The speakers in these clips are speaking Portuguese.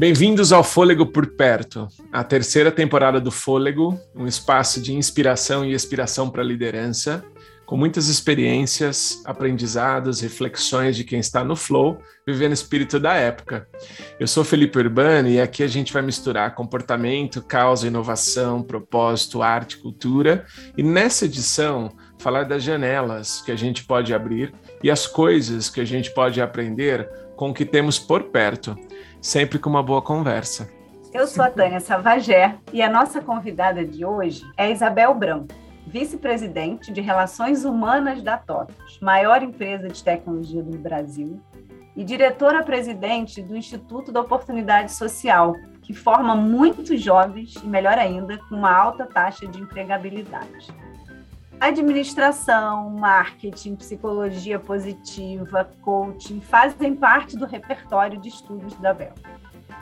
Bem-vindos ao Fôlego por Perto, a terceira temporada do Fôlego, um espaço de inspiração e expiração para a liderança, com muitas experiências, aprendizados, reflexões de quem está no flow, vivendo o espírito da época. Eu sou Felipe Urbano e aqui a gente vai misturar comportamento, causa, inovação, propósito, arte, cultura e nessa edição falar das janelas que a gente pode abrir e as coisas que a gente pode aprender com o que temos por perto sempre com uma boa conversa. Eu sou a Tânia Savagé e a nossa convidada de hoje é Isabel Branco, vice-presidente de Relações Humanas da TOTOS, maior empresa de tecnologia do Brasil, e diretora-presidente do Instituto da Oportunidade Social, que forma muitos jovens e, melhor ainda, com uma alta taxa de empregabilidade. Administração, marketing, psicologia positiva, coaching fazem parte do repertório de estudos da Bel.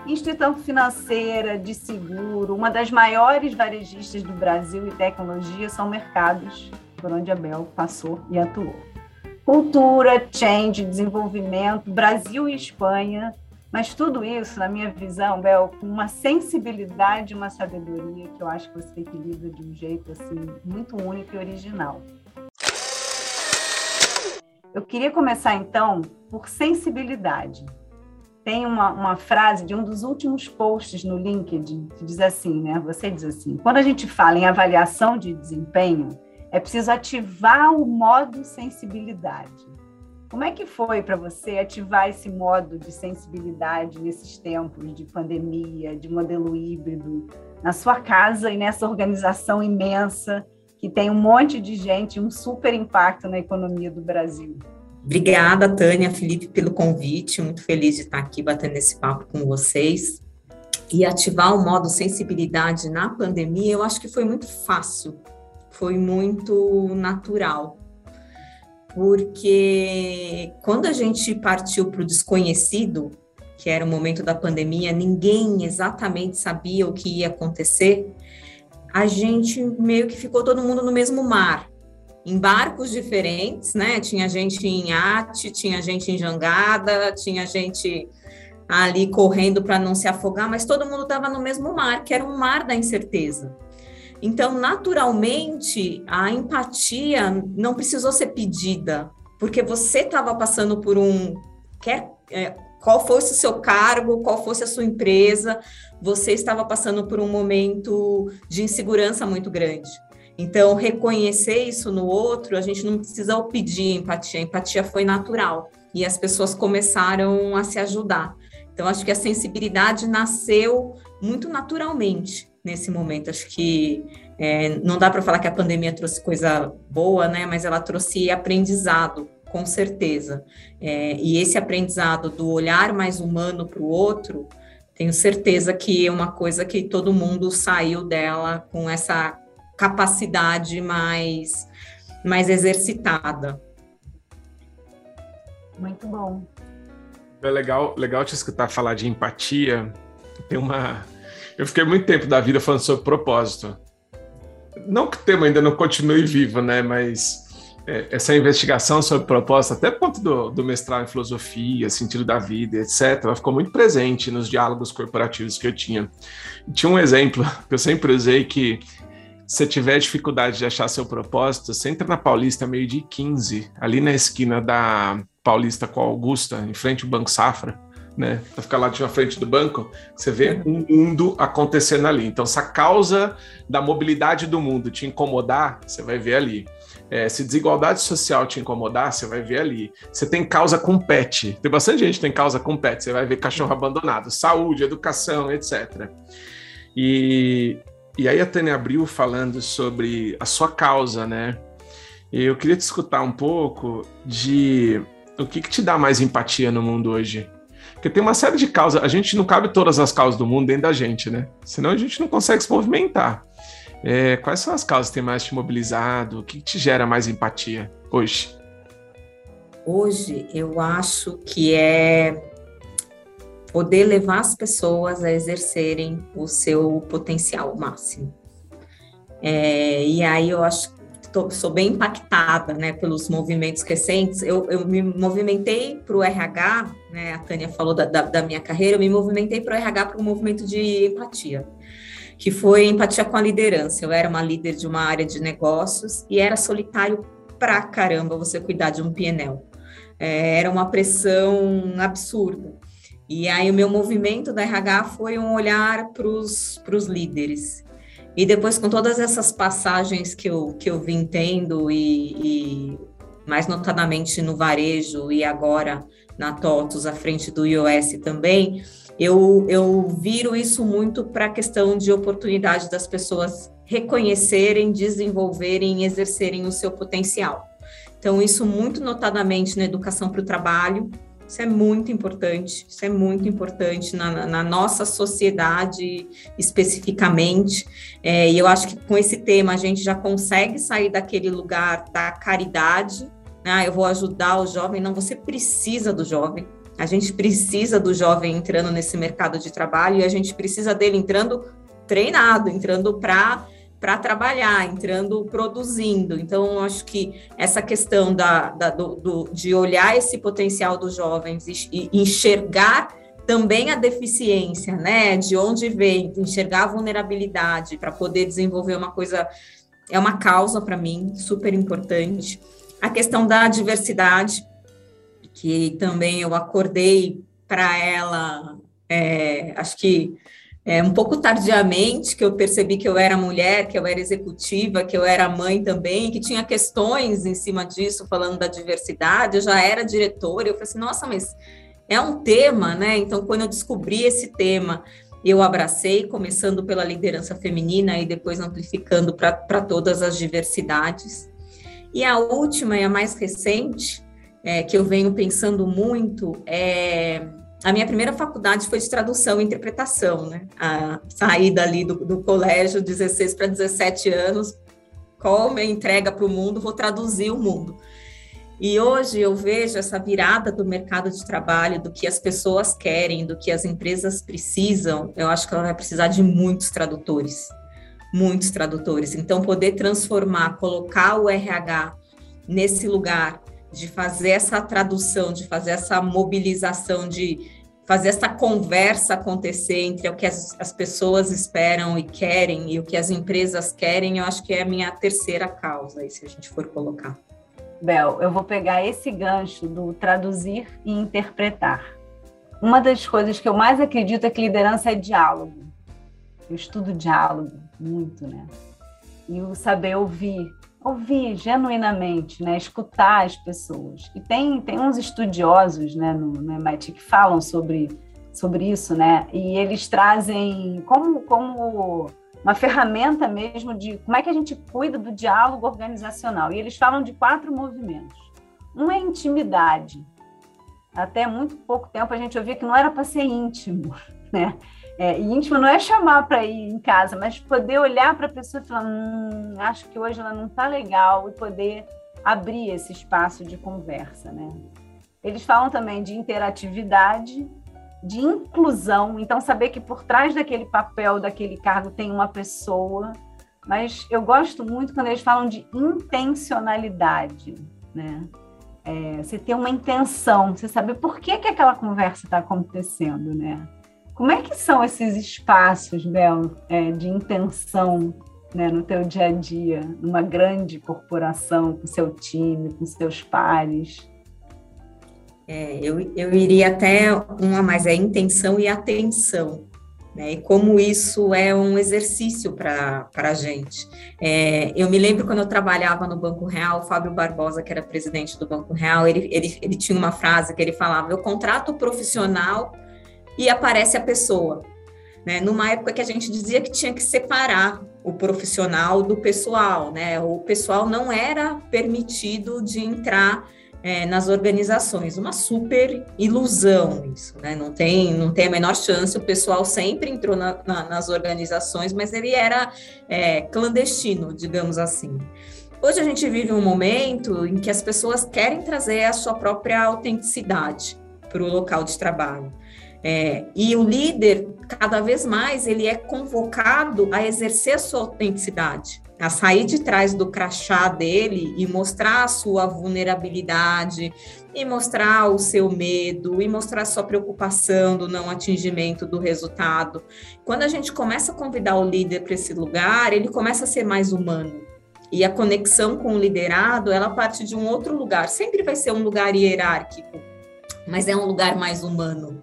Instituição financeira, de seguro, uma das maiores varejistas do Brasil e tecnologia são mercados por onde a Bel passou e atuou. Cultura, change, desenvolvimento, Brasil e Espanha mas tudo isso, na minha visão, Bel, com uma sensibilidade, uma sabedoria que eu acho que você equilibra de um jeito assim muito único e original. Eu queria começar então por sensibilidade. Tem uma, uma frase de um dos últimos posts no LinkedIn que diz assim, né? Você diz assim: quando a gente fala em avaliação de desempenho, é preciso ativar o modo sensibilidade. Como é que foi para você ativar esse modo de sensibilidade nesses tempos de pandemia, de modelo híbrido, na sua casa e nessa organização imensa que tem um monte de gente, um super impacto na economia do Brasil? Obrigada, Tânia, Felipe, pelo convite. Muito feliz de estar aqui batendo esse papo com vocês. E ativar o modo sensibilidade na pandemia, eu acho que foi muito fácil, foi muito natural porque quando a gente partiu para o desconhecido, que era o momento da pandemia, ninguém exatamente sabia o que ia acontecer, a gente meio que ficou todo mundo no mesmo mar, em barcos diferentes, né? Tinha gente em ate, tinha gente em jangada, tinha gente ali correndo para não se afogar, mas todo mundo estava no mesmo mar, que era um mar da incerteza. Então, naturalmente, a empatia não precisou ser pedida, porque você estava passando por um. Quer, é, qual fosse o seu cargo, qual fosse a sua empresa, você estava passando por um momento de insegurança muito grande. Então, reconhecer isso no outro, a gente não precisa pedir empatia, a empatia foi natural e as pessoas começaram a se ajudar. Então, acho que a sensibilidade nasceu muito naturalmente nesse momento. Acho que é, não dá para falar que a pandemia trouxe coisa boa, né? Mas ela trouxe aprendizado, com certeza. É, e esse aprendizado do olhar mais humano para o outro, tenho certeza que é uma coisa que todo mundo saiu dela com essa capacidade mais, mais exercitada. Muito bom. É legal, legal te escutar falar de empatia. Tem uma eu fiquei muito tempo da vida falando sobre propósito. Não que o tema ainda não continue vivo, né? Mas é, essa investigação sobre propósito, até ponto do, do mestrado em filosofia, sentido da vida, etc., ela ficou muito presente nos diálogos corporativos que eu tinha. Tinha um exemplo que eu sempre usei que se tiver dificuldade de achar seu propósito, você entra na Paulista meio de 15, ali na esquina da Paulista com a Augusta, em frente ao Banco Safra né? Para ficar lá de frente do banco, você vê um mundo acontecendo ali. Então, se a causa da mobilidade do mundo te incomodar, você vai ver ali. É, se desigualdade social te incomodar, você vai ver ali. Você tem causa com pet. Tem bastante gente que tem causa com pet. Você vai ver cachorro abandonado, saúde, educação, etc. E, e aí a Tânia abriu falando sobre a sua causa, né? E eu queria te escutar um pouco de o que, que te dá mais empatia no mundo hoje? Porque tem uma série de causas, a gente não cabe todas as causas do mundo dentro da gente, né? Senão a gente não consegue se movimentar. É, quais são as causas que têm mais te mobilizado? O que te gera mais empatia hoje? Hoje eu acho que é poder levar as pessoas a exercerem o seu potencial máximo. É, e aí eu acho tô, sou bem impactada né, pelos movimentos recentes. Eu, eu me movimentei para o RH, né, a Tânia falou da, da, da minha carreira, eu me movimentei para o RH para um movimento de empatia, que foi empatia com a liderança. Eu era uma líder de uma área de negócios e era solitário pra caramba você cuidar de um PNL. É, era uma pressão absurda. E aí o meu movimento da RH foi um olhar para os líderes. E depois, com todas essas passagens que eu, que eu vim tendo, e, e mais notadamente no varejo e agora na TOTUS, à frente do iOS também, eu, eu viro isso muito para a questão de oportunidade das pessoas reconhecerem, desenvolverem, exercerem o seu potencial. Então, isso muito notadamente na educação para o trabalho, isso é muito importante, isso é muito importante na, na nossa sociedade especificamente. É, e eu acho que com esse tema a gente já consegue sair daquele lugar da caridade. Né? Eu vou ajudar o jovem, não, você precisa do jovem. A gente precisa do jovem entrando nesse mercado de trabalho e a gente precisa dele entrando treinado, entrando para para trabalhar, entrando produzindo. Então, acho que essa questão da, da do, do, de olhar esse potencial dos jovens e, e enxergar também a deficiência, né? De onde vem, enxergar a vulnerabilidade para poder desenvolver uma coisa é uma causa para mim super importante. A questão da diversidade, que também eu acordei para ela, é, acho que é, um pouco tardiamente que eu percebi que eu era mulher, que eu era executiva, que eu era mãe também, que tinha questões em cima disso, falando da diversidade. Eu já era diretora, eu falei assim, nossa, mas é um tema, né? Então, quando eu descobri esse tema, eu abracei, começando pela liderança feminina e depois amplificando para todas as diversidades. E a última e a mais recente, é, que eu venho pensando muito, é a minha primeira faculdade foi de tradução e interpretação, né? A saída ali do, do colégio, 16 para 17 anos, como entrega para o mundo, vou traduzir o mundo. E hoje eu vejo essa virada do mercado de trabalho, do que as pessoas querem, do que as empresas precisam. Eu acho que ela vai precisar de muitos tradutores, muitos tradutores. Então, poder transformar, colocar o RH nesse lugar de fazer essa tradução, de fazer essa mobilização, de fazer essa conversa acontecer entre o que as, as, pessoas esperam e querem e o que as empresas querem, eu acho que é a minha terceira causa, aí, se a gente for colocar. Bel, eu vou pegar esse gancho do traduzir e interpretar. Uma das coisas que eu mais acredito é que liderança é diálogo. Eu estudo diálogo muito, né? E o saber ouvir, ouvir genuinamente, né, escutar as pessoas. E tem, tem uns estudiosos né, no, no MIT que falam sobre, sobre isso, né, e eles trazem como, como uma ferramenta mesmo de como é que a gente cuida do diálogo organizacional. E eles falam de quatro movimentos. Um é intimidade. Até muito pouco tempo a gente ouvia que não era para ser íntimo, né? É, e íntimo não é chamar para ir em casa, mas poder olhar para a pessoa e falar: hum, acho que hoje ela não está legal, e poder abrir esse espaço de conversa. Né? Eles falam também de interatividade, de inclusão, então saber que por trás daquele papel, daquele cargo, tem uma pessoa. Mas eu gosto muito quando eles falam de intencionalidade, né? É, você ter uma intenção, você saber por que, que aquela conversa está acontecendo, né? Como é que são esses espaços, Bel, é, de intenção né, no teu dia a dia, numa grande corporação, com seu time, com seus pares? É, eu, eu iria até uma mais, é intenção e atenção. Né, e como isso é um exercício para a gente. É, eu me lembro quando eu trabalhava no Banco Real, o Fábio Barbosa, que era presidente do Banco Real, ele, ele, ele tinha uma frase que ele falava: eu contrato profissional e aparece a pessoa. Né? Numa época que a gente dizia que tinha que separar o profissional do pessoal, né? O pessoal não era permitido de entrar é, nas organizações, uma super ilusão isso, né? Não tem, não tem a menor chance. O pessoal sempre entrou na, na, nas organizações, mas ele era é, clandestino, digamos assim. Hoje a gente vive um momento em que as pessoas querem trazer a sua própria autenticidade para o local de trabalho. É, e o líder, cada vez mais, ele é convocado a exercer sua autenticidade, a sair de trás do crachá dele e mostrar a sua vulnerabilidade, e mostrar o seu medo, e mostrar a sua preocupação do não atingimento do resultado. Quando a gente começa a convidar o líder para esse lugar, ele começa a ser mais humano. E a conexão com o liderado, ela parte de um outro lugar. Sempre vai ser um lugar hierárquico, mas é um lugar mais humano.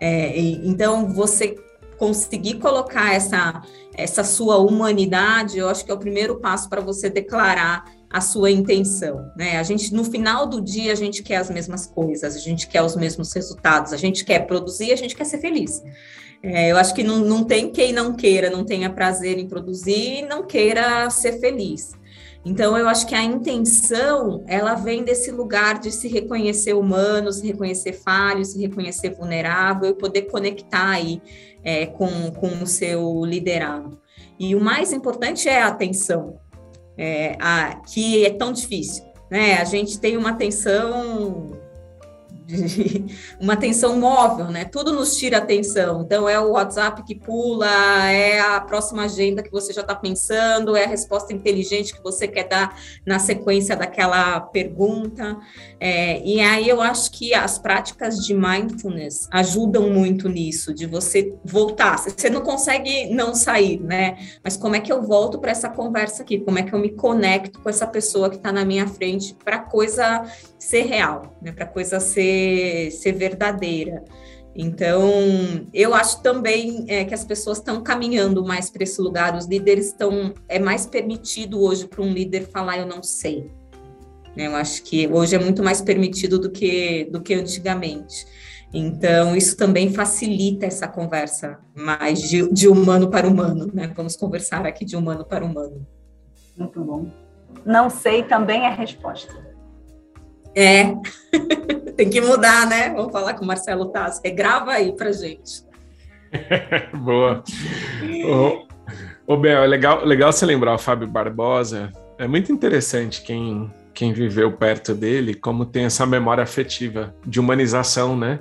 É, então, você conseguir colocar essa, essa sua humanidade, eu acho que é o primeiro passo para você declarar a sua intenção, né? A gente no final do dia a gente quer as mesmas coisas, a gente quer os mesmos resultados, a gente quer produzir, a gente quer ser feliz. É, eu acho que não, não tem quem não queira, não tenha prazer em produzir e não queira ser feliz. Então, eu acho que a intenção, ela vem desse lugar de se reconhecer humano, se reconhecer falho, se reconhecer vulnerável e poder conectar aí é, com, com o seu liderado. E o mais importante é a atenção, é, a, que é tão difícil. Né? A gente tem uma atenção uma atenção móvel, né? Tudo nos tira atenção. Então, é o WhatsApp que pula, é a próxima agenda que você já está pensando, é a resposta inteligente que você quer dar na sequência daquela pergunta. É, e aí eu acho que as práticas de mindfulness ajudam muito nisso, de você voltar. Você não consegue não sair, né? Mas como é que eu volto para essa conversa aqui? Como é que eu me conecto com essa pessoa que está na minha frente para coisa ser real, né? Para coisa ser, ser verdadeira. Então, eu acho também é, que as pessoas estão caminhando mais para esse lugar. Os líderes estão. É mais permitido hoje para um líder falar, eu não sei. Né? Eu acho que hoje é muito mais permitido do que, do que antigamente. Então, isso também facilita essa conversa mais de, de humano para humano, né? Vamos conversar aqui de humano para humano. Muito bom. Não sei também é a resposta. É, tem que mudar, né? Vamos falar com o Marcelo Tassi. Grava aí pra gente. Boa. Ô, ô Bel, é legal, legal você lembrar o Fábio Barbosa. É muito interessante quem quem viveu perto dele, como tem essa memória afetiva de humanização, né?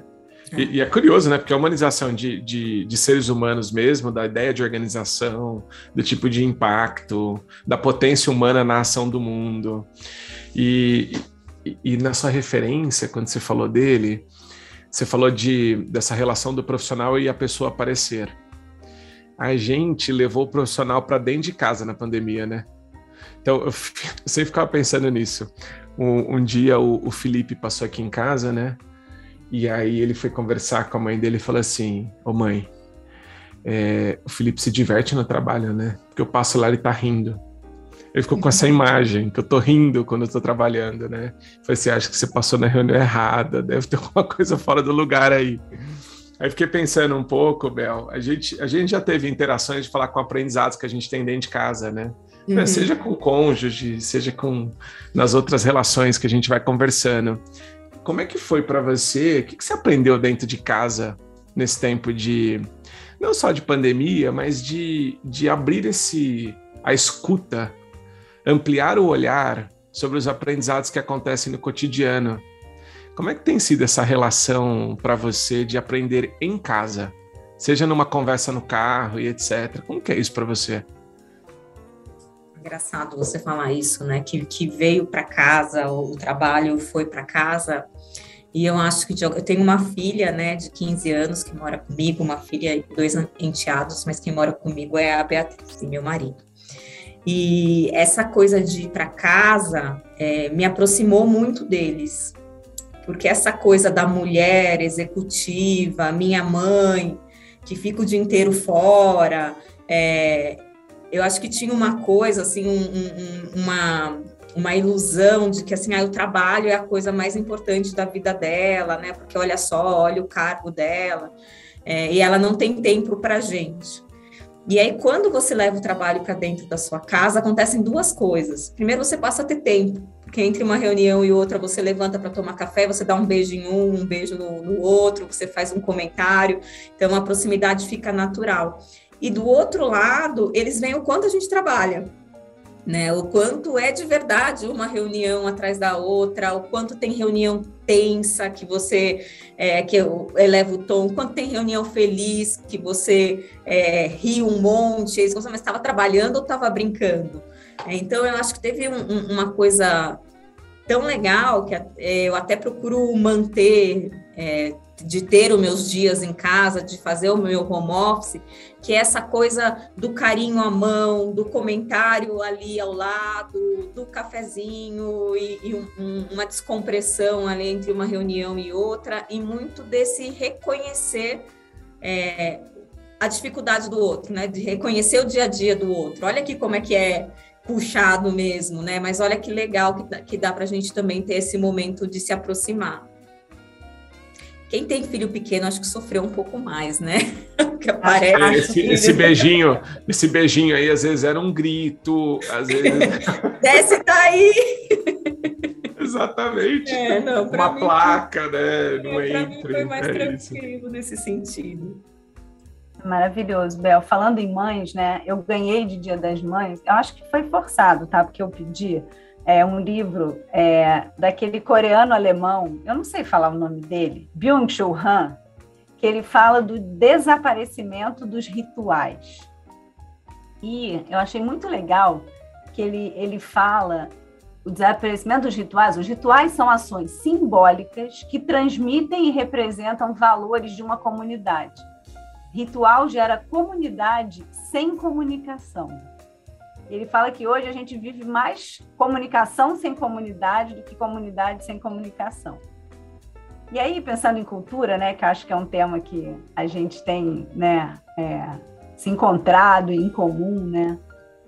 E, e, é curioso, né? Porque a humanização de, de, de, seres humanos mesmo, da ideia de organização, do tipo de impacto, da potência humana na ação do mundo. E, e, na sua referência, quando você falou dele, você falou de, dessa relação do profissional e a pessoa aparecer. A gente levou o profissional para dentro de casa na pandemia, né? Então, eu, sempre ficava pensando nisso. Um, um dia o, o, Felipe passou aqui em casa, né? E aí ele foi conversar com a mãe dele e falou assim: Ô mãe, é, o Felipe se diverte no trabalho, né? Porque eu passo lá e ele tá rindo. Ele ficou com essa imagem, que eu tô rindo quando eu tô trabalhando, né? Falei assim: acho que você passou na reunião errada, deve ter alguma coisa fora do lugar aí. Aí fiquei pensando um pouco, Bel. A gente, a gente já teve interações de falar com aprendizados que a gente tem dentro de casa, né? Uhum. Seja com o cônjuge, seja com nas outras relações que a gente vai conversando. Como é que foi para você? O que, que você aprendeu dentro de casa nesse tempo de não só de pandemia, mas de, de abrir esse a escuta, ampliar o olhar sobre os aprendizados que acontecem no cotidiano. Como é que tem sido essa relação para você de aprender em casa, seja numa conversa no carro e etc. Como que é isso para você? engraçado você falar isso, né? Que, que veio para casa, o trabalho foi para casa. E eu acho que eu tenho uma filha, né, de 15 anos que mora comigo, uma filha e dois enteados, mas quem mora comigo é a Beatriz, meu marido. E essa coisa de ir para casa é, me aproximou muito deles, porque essa coisa da mulher executiva, minha mãe, que fica o dia inteiro fora, é, eu acho que tinha uma coisa, assim, um, um, uma, uma ilusão de que, assim, ah, o trabalho é a coisa mais importante da vida dela, né? Porque olha só, olha o cargo dela, é, e ela não tem tempo para gente. E aí, quando você leva o trabalho para dentro da sua casa, acontecem duas coisas. Primeiro, você passa a ter tempo, porque entre uma reunião e outra, você levanta para tomar café, você dá um beijo em um, um beijo no, no outro, você faz um comentário, então a proximidade fica natural. E do outro lado, eles veem o quanto a gente trabalha. Né? O quanto é de verdade uma reunião atrás da outra, o quanto tem reunião tensa que você é, que eleva o tom, quanto tem reunião feliz que você é, ri um monte, mas estava trabalhando ou estava brincando. Então eu acho que teve um, um, uma coisa tão legal que é, eu até procuro manter é, de ter os meus dias em casa, de fazer o meu home office, que é essa coisa do carinho à mão, do comentário ali ao lado, do cafezinho e, e um, uma descompressão ali entre uma reunião e outra, e muito desse reconhecer é, a dificuldade do outro, né? De reconhecer o dia a dia do outro. Olha aqui como é que é puxado mesmo, né? Mas olha que legal que dá, que dá para a gente também ter esse momento de se aproximar. Quem tem filho pequeno, acho que sofreu um pouco mais, né? que aparece. Esse, esse, beijinho, esse beijinho aí, às vezes era um grito, às vezes. Desce daí! Exatamente. É, não, Uma mim, placa, né? Não é. Mim foi mais é tranquilo isso. nesse sentido. Maravilhoso, Bel. Falando em mães, né? Eu ganhei de Dia das Mães. Eu acho que foi forçado, tá? Porque eu pedi é, um livro é, daquele coreano-alemão, eu não sei falar o nome dele, Byung-Chul Han, que ele fala do desaparecimento dos rituais. E eu achei muito legal que ele, ele fala o desaparecimento dos rituais. Os rituais são ações simbólicas que transmitem e representam valores de uma comunidade. Ritual gera comunidade sem comunicação. Ele fala que hoje a gente vive mais comunicação sem comunidade do que comunidade sem comunicação. E aí, pensando em cultura, né, que acho que é um tema que a gente tem né, é, se encontrado em comum, né?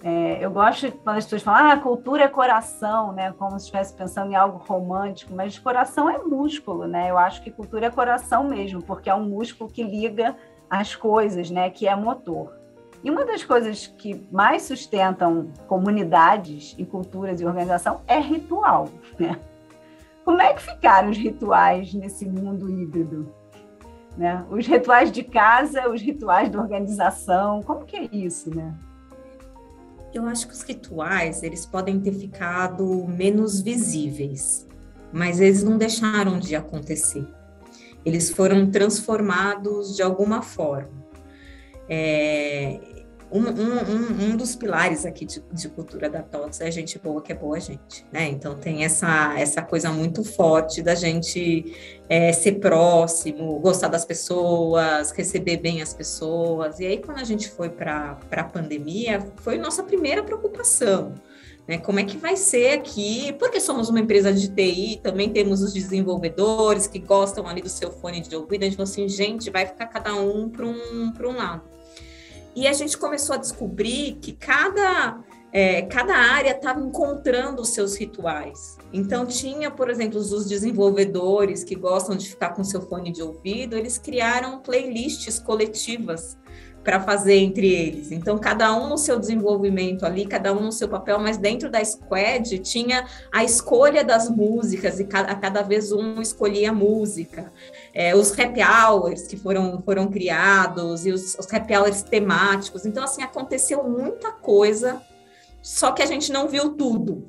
É, eu gosto quando as pessoas falam, ah, cultura é coração, né? Como se estivesse pensando em algo romântico, mas coração é músculo, né? Eu acho que cultura é coração mesmo, porque é um músculo que liga as coisas, né? Que é motor. E uma das coisas que mais sustentam comunidades e culturas e organização é ritual, né? Como é que ficaram os rituais nesse mundo híbrido? Né? Os rituais de casa, os rituais da organização, como que é isso, né? Eu acho que os rituais, eles podem ter ficado menos visíveis, mas eles não deixaram de acontecer. Eles foram transformados de alguma forma. É, um, um, um, dos pilares aqui de, de, cultura da TOTS é gente boa que é boa gente, né? Então tem essa, essa coisa muito forte da gente é, ser próximo, gostar das pessoas, receber bem as pessoas. E aí, quando a gente foi para a pandemia, foi nossa primeira preocupação. Né, como é que vai ser aqui? Porque somos uma empresa de TI, também temos os desenvolvedores que gostam ali do seu fone de ouvido. A gente falou assim, gente, vai ficar cada um para um, um lado. E a gente começou a descobrir que cada, é, cada área estava encontrando os seus rituais. Então, tinha, por exemplo, os desenvolvedores que gostam de ficar com seu fone de ouvido, eles criaram playlists coletivas para fazer entre eles. Então, cada um no seu desenvolvimento ali, cada um no seu papel, mas dentro da squad tinha a escolha das músicas e cada, cada vez um escolhia a música. É, os happy hours que foram, foram criados e os, os happy hours temáticos. Então, assim, aconteceu muita coisa, só que a gente não viu tudo.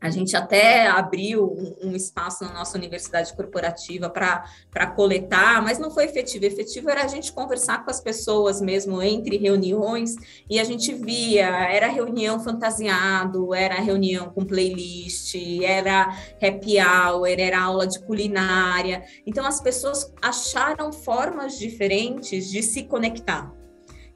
A gente até abriu um, espaço na nossa universidade corporativa para coletar, mas não foi efetivo. Efetivo era a gente conversar com as pessoas mesmo entre reuniões e a gente via, era reunião fantasiado, era reunião com playlist, era happy hour, era aula de culinária. Então as pessoas acharam formas diferentes de se conectar.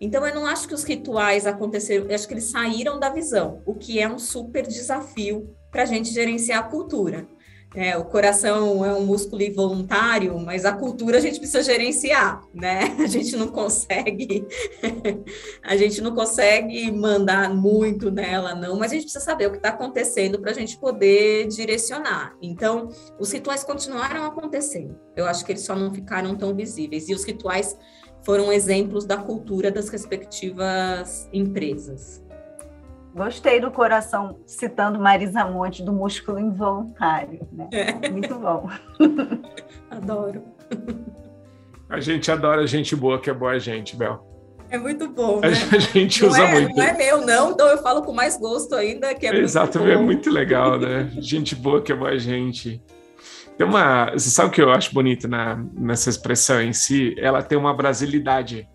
Então, eu não acho que os rituais aconteceram, eu acho que eles saíram da visão, o que é um super desafio para a gente gerenciar a cultura. É, o coração é um músculo involuntário, mas a cultura a gente precisa gerenciar, né? A gente não consegue, a gente não consegue mandar muito nela, não, mas a gente precisa saber o que está acontecendo para a gente poder direcionar. Então, os rituais continuaram acontecendo. Eu acho que eles só não ficaram tão visíveis. E os rituais foram exemplos da cultura das respectivas empresas. Gostei do coração citando Marisa Monte do músculo involuntário, né? É. Muito bom. Adoro. A gente adora gente boa que é boa gente, Bel. É muito bom. Né? A gente não usa é, muito. Não é meu, não, então eu falo com mais gosto ainda, que é Exato, muito é muito legal, né? Gente boa que é boa gente. Tem uma. Você sabe o que eu acho bonito na, nessa expressão em si? Ela tem uma brasilidade.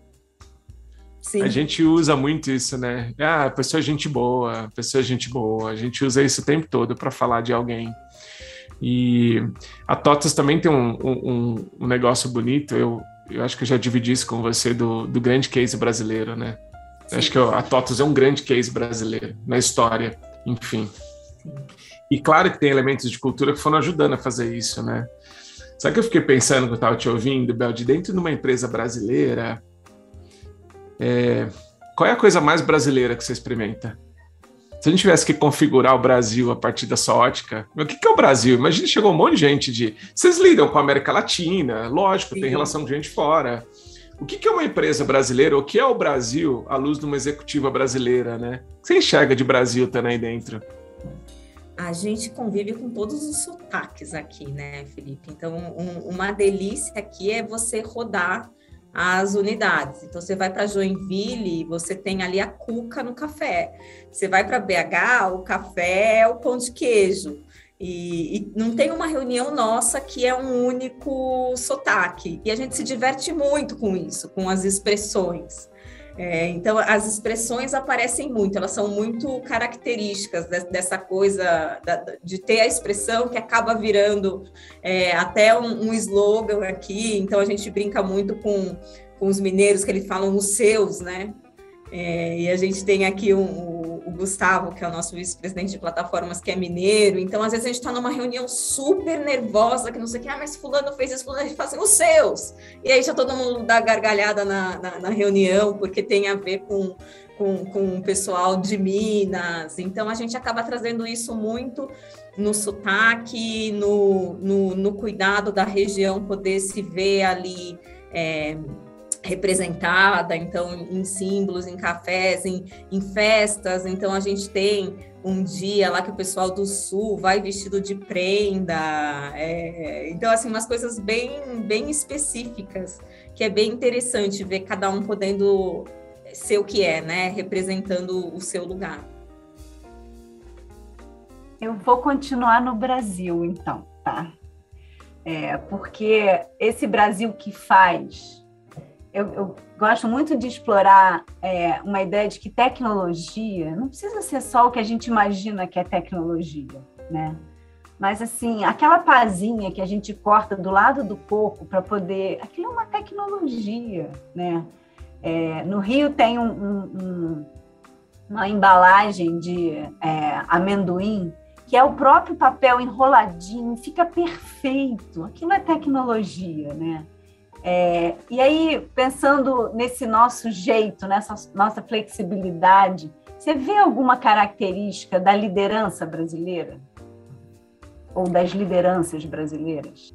Sim. A gente usa muito isso, né? Ah, pessoa é gente boa, pessoa é gente boa. A gente usa isso o tempo todo para falar de alguém. E a TOTUS também tem um, um, um, negócio bonito. Eu, eu acho que eu já dividi isso com você do, do grande case brasileiro, né? Acho que a TOTUS é um grande case brasileiro na história, enfim. Sim. E claro que tem elementos de cultura que foram ajudando a fazer isso, né? Sabe que eu fiquei pensando que eu estava te ouvindo, Bel, de dentro de uma empresa brasileira, é, qual é a coisa mais brasileira que você experimenta? Se a gente tivesse que configurar o Brasil a partir da sua ótica, o que, é o Brasil? Imagina, chegou um monte de gente de. Vocês lidam com a América Latina, lógico, Sim. tem relação com gente fora. O que, é uma empresa brasileira? O que é o Brasil à luz de uma executiva brasileira, né? O que você enxerga de Brasil também aí dentro? A gente convive com todos os sotaques aqui, né, Felipe? Então, um, uma delícia aqui é você rodar as unidades. Então, você vai para Joinville, você tem ali a cuca no café. Você vai para BH, o café é o pão de queijo. E, e, não tem uma reunião nossa que é um único sotaque. E a gente se diverte muito com isso, com as expressões. É, então, as expressões aparecem muito, elas são muito características de, dessa coisa de ter a expressão que acaba virando é, até um, um slogan aqui. Então, a gente brinca muito com, com os mineiros que eles falam os seus, né? É, e a gente tem aqui um, o, o, Gustavo, que é o nosso vice-presidente de plataformas, que é mineiro. Então, às vezes, a gente está numa reunião super nervosa, que não sei o que, ah, mas fulano fez isso, fulano, a gente fala assim, os seus! E aí já todo mundo dá gargalhada na, na, na reunião, porque tem a ver com, com, com o pessoal de Minas. Então, a gente acaba trazendo isso muito no sotaque, no, no, no cuidado da região, poder se ver ali... É, representada, então, em símbolos, em cafés, em, em festas. Então, a gente tem um dia lá que o pessoal do Sul vai vestido de prenda. É, então, assim, umas coisas bem, bem específicas, que é bem interessante ver cada um podendo ser o que é, né? Representando o seu lugar. Eu vou continuar no Brasil, então, tá? É, porque esse Brasil que faz eu, eu, gosto muito de explorar é, uma ideia de que tecnologia não precisa ser só o que a gente imagina que é tecnologia, né? Mas, assim, aquela pazinha que a gente corta do lado do corpo para poder. Aquilo é uma tecnologia, né? É, no Rio tem um, um, uma embalagem de é, amendoim que é o próprio papel enroladinho, fica perfeito. Aquilo é tecnologia, né? É, e aí, pensando nesse nosso jeito, nessa nossa flexibilidade, você vê alguma característica da liderança brasileira? Ou das lideranças brasileiras?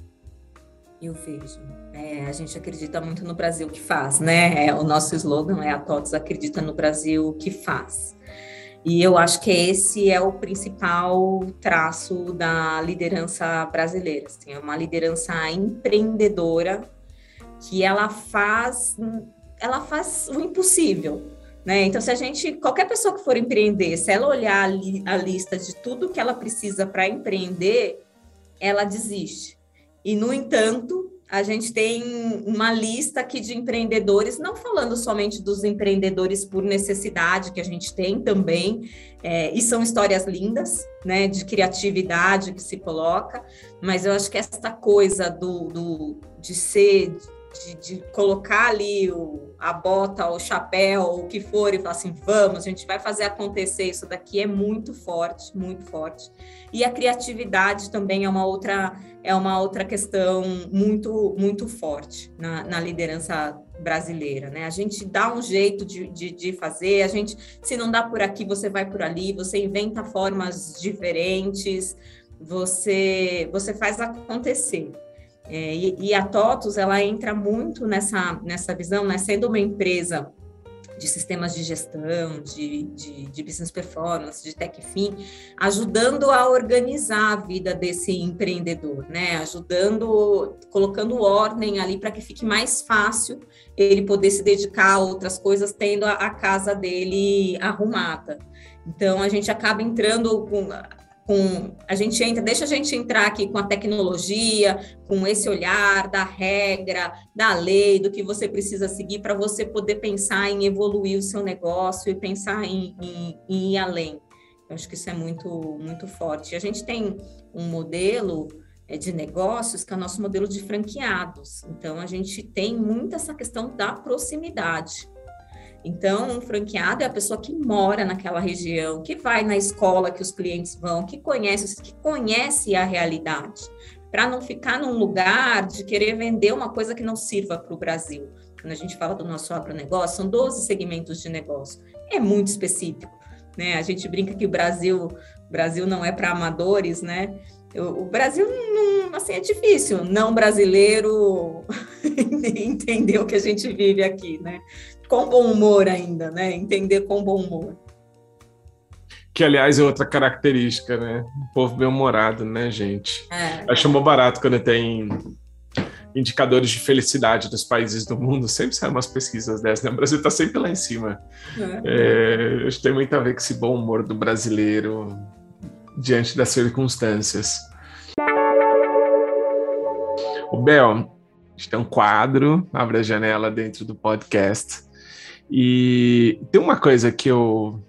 Eu vejo. É, a gente acredita muito no Brasil que faz, né? É, o nosso slogan é a TOTS acredita no Brasil que faz. E eu acho que esse é o principal traço da liderança brasileira. Assim, é uma liderança empreendedora que ela faz ela faz o impossível. Né? Então, se a gente, qualquer pessoa que for empreender, se ela olhar a, a lista de tudo que ela precisa para empreender, ela desiste. E, no entanto, a gente tem uma lista aqui de empreendedores, não falando somente dos empreendedores por necessidade, que a gente tem também, é, e são histórias lindas, né, de criatividade que se coloca, mas eu acho que essa coisa do, do de ser de, de, colocar ali o, a bota, o chapéu, o que for, e falar assim: vamos, a gente vai fazer acontecer isso daqui, é muito forte, muito forte. E a criatividade também é uma outra, é uma outra questão muito, muito forte na, na liderança brasileira, né? A gente dá um jeito de, de, de, fazer, a gente, se não dá por aqui, você vai por ali, você inventa formas diferentes, você, você faz acontecer. É, e, e, a TOTUS, ela entra muito nessa, nessa visão, né? sendo uma empresa de sistemas de gestão, de, de, de business performance, de tech fim, ajudando a organizar a vida desse empreendedor, né? Ajudando, colocando ordem ali para que fique mais fácil ele poder se dedicar a outras coisas, tendo a, a casa dele arrumada. Então a gente acaba entrando com com a gente entra, deixa a gente entrar aqui com a tecnologia, com esse olhar da regra, da lei, do que você precisa seguir para você poder pensar em evoluir o seu negócio e pensar em, em, em ir além. Eu acho que isso é muito muito forte. A gente tem um modelo é, de negócios que é o nosso modelo de franqueados. Então a gente tem muito essa questão da proximidade. Então, um franqueado é a pessoa que mora naquela região, que vai na escola que os clientes vão, que conhece, que conhece a realidade, para não ficar num lugar de querer vender uma coisa que não sirva para o Brasil. Quando a gente fala do nosso agronegócio, são 12 segmentos de negócio. É muito específico. Né? A gente brinca que o Brasil, Brasil não é para amadores, né? O Brasil não, assim, é difícil não brasileiro entender o que a gente vive aqui, né? Com bom humor ainda, né? Entender com bom humor. Que, aliás, é outra característica, né? O povo bem-humorado, né, gente? É. Acho muito barato quando tem indicadores de felicidade dos países do mundo. Sempre saem umas pesquisas dessas, né? O Brasil está sempre lá em cima. É. É, acho que tem muito a ver com esse bom humor do brasileiro diante das circunstâncias. O Bel, a gente tem um quadro, abre a janela dentro do podcast, e tem uma coisa que eu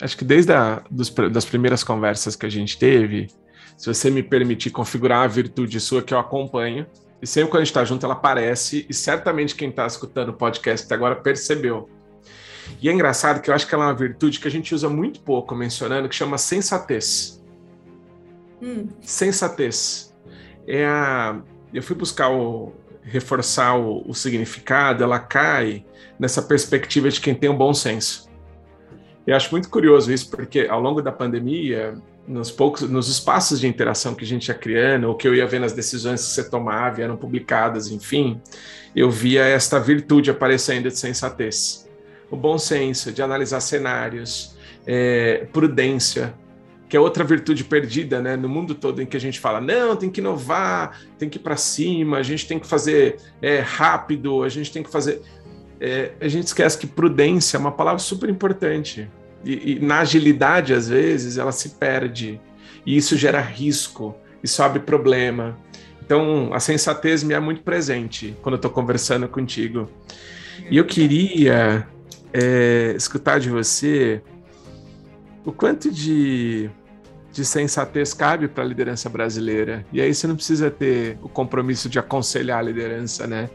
acho que desde a, dos, das primeiras conversas que a gente teve, se você me permitir configurar a virtude sua que eu acompanho, e sempre quando a gente está junto ela aparece, e certamente quem está escutando o podcast até agora percebeu. E é engraçado que eu acho que ela é uma virtude que a gente usa muito pouco mencionando, que chama sensatez. Hum. Sensatez. É a... Eu fui buscar o, reforçar o, o significado, ela cai nessa perspectiva de quem tem um bom senso. Eu acho muito curioso isso, porque ao longo da pandemia, nos poucos, nos espaços de interação que a gente ia criando, ou que eu ia vendo as decisões que você tomava, eram publicadas, enfim, eu via esta virtude aparecendo de sensatez. O bom senso, de analisar cenários, é, prudência, que é outra virtude perdida, né, no mundo todo em que a gente fala, não, tem que inovar, tem que ir para cima, a gente tem que fazer é, rápido, a gente tem que fazer. É, a gente esquece que prudência é uma palavra super importante. E, e, na agilidade, às vezes, ela se perde. E isso gera risco, isso abre problema. Então, a sensatez me é muito presente quando eu estou conversando contigo. E eu queria é, escutar de você o quanto de, de sensatez cabe para a liderança brasileira. E aí você não precisa ter o compromisso de aconselhar a liderança, né?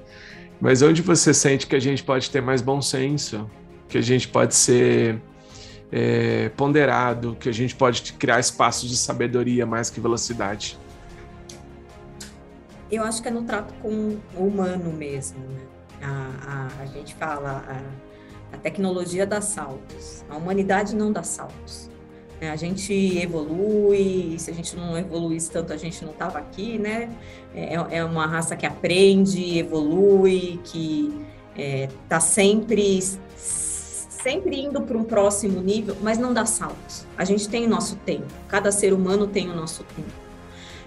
Mas onde você sente que a gente pode ter mais bom senso, que a gente pode ser é, ponderado, que a gente pode criar espaços de sabedoria mais que velocidade? Eu acho que é no trato com o humano mesmo. Né? A, a, a gente fala. A a tecnologia dá saltos, a humanidade não dá saltos. É, a gente evolui, se a gente não evoluísse tanto, a gente não estava aqui, né? É, é, uma raça que aprende, evolui, que está é, sempre, sempre indo para um próximo nível, mas não dá saltos. A gente tem o nosso tempo, cada ser humano tem o nosso tempo.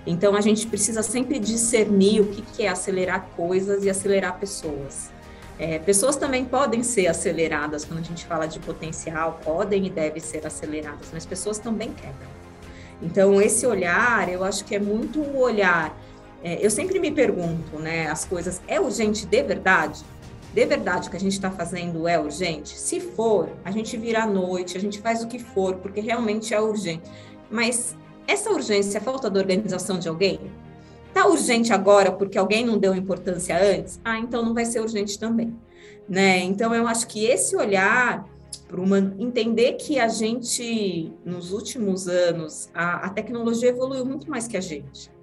Então a gente precisa sempre discernir o que, que é acelerar coisas e acelerar pessoas. É, pessoas também podem ser aceleradas quando a gente fala de potencial, podem e devem ser aceleradas, mas pessoas também quebram. Então, esse olhar, eu acho que é muito o olhar. É, eu sempre me pergunto, né, as coisas, é urgente de verdade? De verdade o que a gente está fazendo é urgente? Se for, a gente vira à noite, a gente faz o que for, porque realmente é urgente. Mas essa urgência é falta de organização de alguém? Tá urgente agora porque alguém não deu importância antes? Ah, então não vai ser urgente também, né? Então eu acho que esse olhar para uma entender que a gente nos últimos anos a, a, tecnologia evoluiu muito mais que a gente.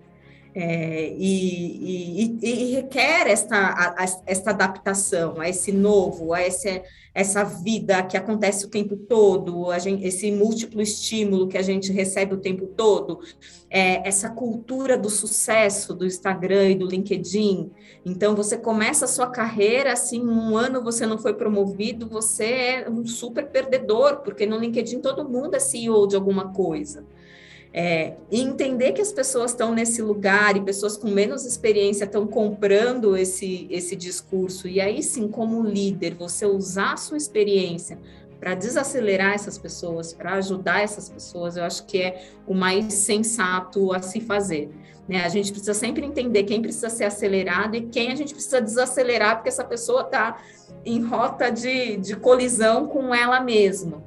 É, e, e, e, requer esta, a, a, esta adaptação a esse novo, a esse, essa vida que acontece o tempo todo, gente, esse múltiplo estímulo que a gente recebe o tempo todo, é, essa cultura do sucesso do Instagram e do LinkedIn. Então, você começa a sua carreira, assim, um ano você não foi promovido, você é um super perdedor, porque no LinkedIn todo mundo é CEO de alguma coisa. É, e entender que as pessoas estão nesse lugar e pessoas com menos experiência estão comprando esse, esse discurso, e aí sim, como líder, você usar a sua experiência para desacelerar essas pessoas, para ajudar essas pessoas, eu acho que é o mais sensato a se fazer. Né? A gente precisa sempre entender quem precisa ser acelerado e quem a gente precisa desacelerar, porque essa pessoa está em rota de, de colisão com ela mesma.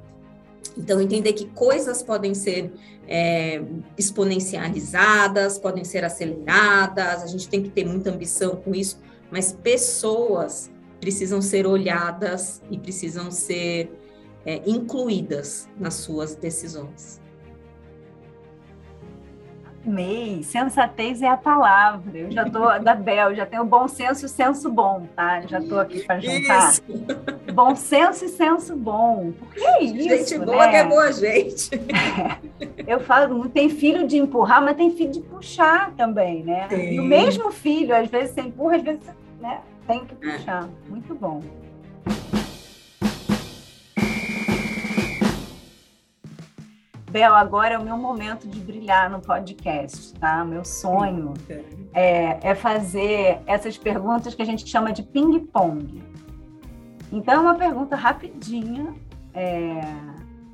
Então, entender que coisas podem ser é, exponencializadas, podem ser aceleradas, a gente tem que ter muita ambição com isso, mas pessoas precisam ser olhadas e precisam ser é, incluídas nas suas decisões. Amei, sensatez é a palavra. Eu já tô da Bel, já tenho bom senso e senso bom, tá? Já tô aqui para juntar. Isso. Bom senso e senso bom. Por que é isso? Gente boa né? que é boa gente. É. Eu falo, tem filho de empurrar, mas tem filho de puxar também, né? Sim. E o mesmo filho, às vezes você empurra, às vezes né, tem que é. puxar. Muito bom. Bel, agora é o meu momento de brilhar no podcast, tá? Meu sonho é, é fazer essas perguntas que a gente chama de ping-pong. Então, é uma pergunta rapidinha, é,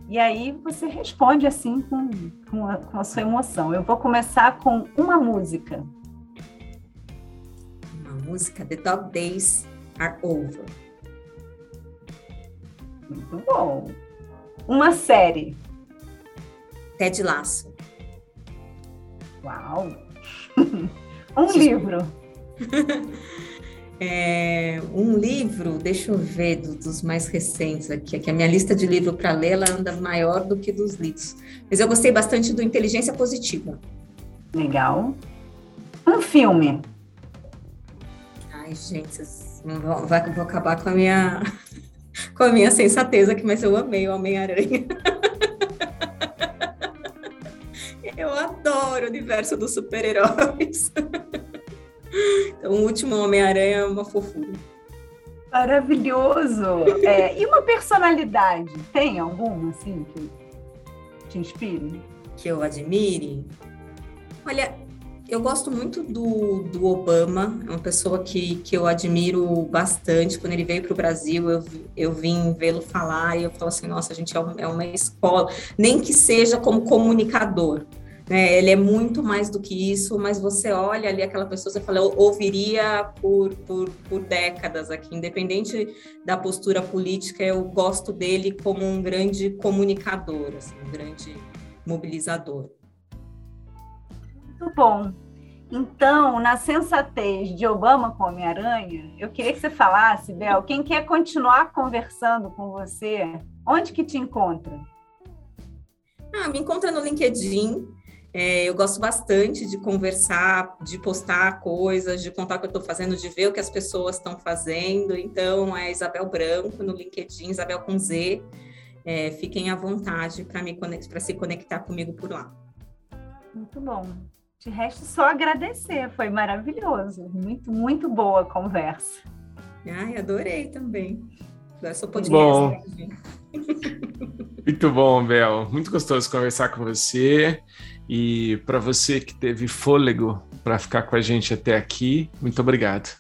e aí você responde assim com, com a, com a sua emoção. Eu vou começar com uma música. Uma música, The Dog Days Are Over. Muito bom. Uma série. Ted Laço. Uau! um livro. É, um livro, deixa eu ver do, dos mais recentes aqui, que a minha lista de livro para ler ela anda maior do que dos livros. Mas eu gostei bastante do Inteligência Positiva. Legal. Um filme. Ai, gente, vou, vou acabar com a minha com a minha sensatez aqui, mas eu amei o Homem-Aranha. Eu adoro o universo dos super-heróis. Então, o último Homem-Aranha é uma fofura. Maravilhoso! É, e uma personalidade? Tem alguma, assim, que te inspire? Que eu admire? Olha, eu gosto muito do, do Obama, é uma pessoa que, que eu admiro bastante. Quando ele veio para o Brasil, eu, eu vim vê-lo falar e eu falo assim: nossa, a gente é, é uma escola, nem que seja como comunicador, né? Ele é muito mais do que isso, mas você olha ali aquela pessoa, você fala, eu ouviria por, por, por décadas aqui, independente da postura política, eu gosto dele como um grande comunicador, assim, um grande mobilizador. Muito bom. Então, na sensatez de Obama com Homem-Aranha, eu queria que você falasse, Bel, quem quer continuar conversando com você, onde que te encontra? Ah, me encontra no LinkedIn, é, eu gosto bastante de conversar, de postar coisas, de contar o que eu estou fazendo, de ver o que as pessoas estão fazendo. Então, é Isabel Branco no LinkedIn, Isabel com Z. É, fiquem à vontade para se conectar comigo por lá. Muito bom. De resto, só agradecer. Foi maravilhoso. Muito, muito boa a conversa. Ai, adorei também. Eu sou podcast. Bom. Muito bom, Bel. Muito gostoso conversar com você. E para você que teve fôlego para ficar com a gente até aqui, muito obrigado.